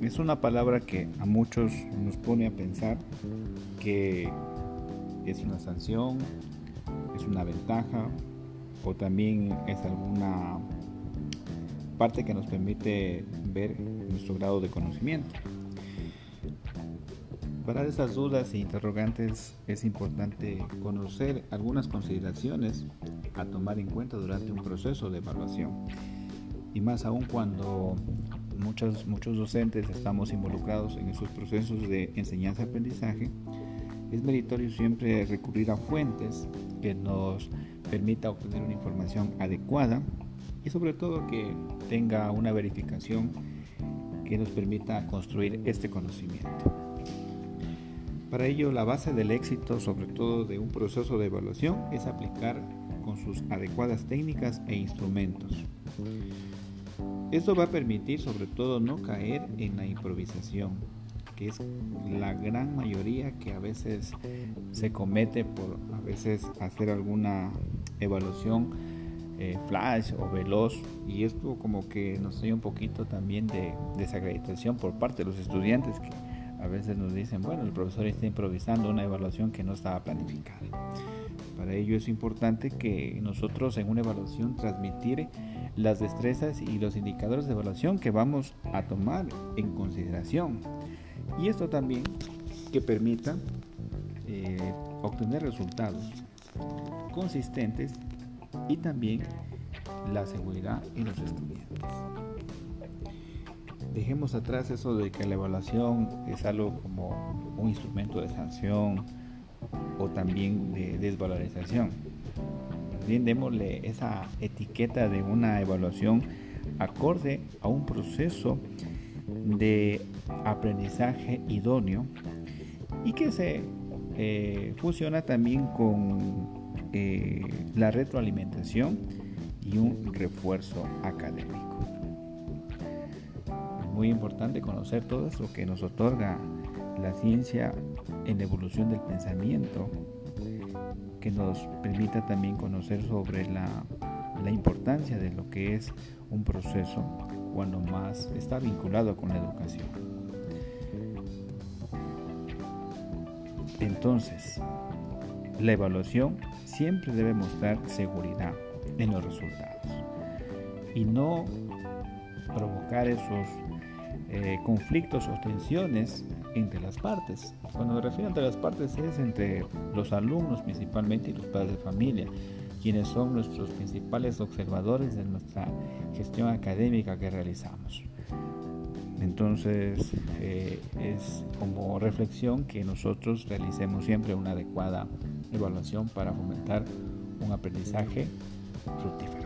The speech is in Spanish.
es una palabra que a muchos nos pone a pensar que es una sanción, es una ventaja o también es alguna parte que nos permite ver nuestro grado de conocimiento. Para esas dudas e interrogantes es importante conocer algunas consideraciones a tomar en cuenta durante un proceso de evaluación. Y más aún cuando muchos, muchos docentes estamos involucrados en esos procesos de enseñanza-aprendizaje, es meritorio siempre recurrir a fuentes que nos permita obtener una información adecuada y sobre todo que tenga una verificación que nos permita construir este conocimiento. Para ello, la base del éxito, sobre todo de un proceso de evaluación, es aplicar con sus adecuadas técnicas e instrumentos. Esto va a permitir sobre todo no caer en la improvisación, que es la gran mayoría que a veces se comete por a veces hacer alguna evaluación eh, flash o veloz y esto como que nos trae un poquito también de desacreditación por parte de los estudiantes que a veces nos dicen, bueno, el profesor está improvisando una evaluación que no estaba planificada. Para ello es importante que nosotros en una evaluación transmitir las destrezas y los indicadores de evaluación que vamos a tomar en consideración. Y esto también que permita eh, obtener resultados consistentes y también la seguridad en los estudiantes. Dejemos atrás eso de que la evaluación es algo como un instrumento de sanción o también de desvalorización. También démosle esa etiqueta de una evaluación acorde a un proceso de aprendizaje idóneo y que se eh, funciona también con eh, la retroalimentación y un refuerzo académico. Es muy importante conocer todo eso que nos otorga la ciencia en la evolución del pensamiento, que nos permita también conocer sobre la, la importancia de lo que es un proceso cuando más está vinculado con la educación. Entonces, la evaluación siempre debe mostrar seguridad en los resultados y no provocar esos eh, conflictos o tensiones entre las partes. Cuando me refiero entre las partes es entre los alumnos principalmente y los padres de familia, quienes son nuestros principales observadores de nuestra gestión académica que realizamos. Entonces eh, es como reflexión que nosotros realicemos siempre una adecuada evaluación para fomentar un aprendizaje fructífero.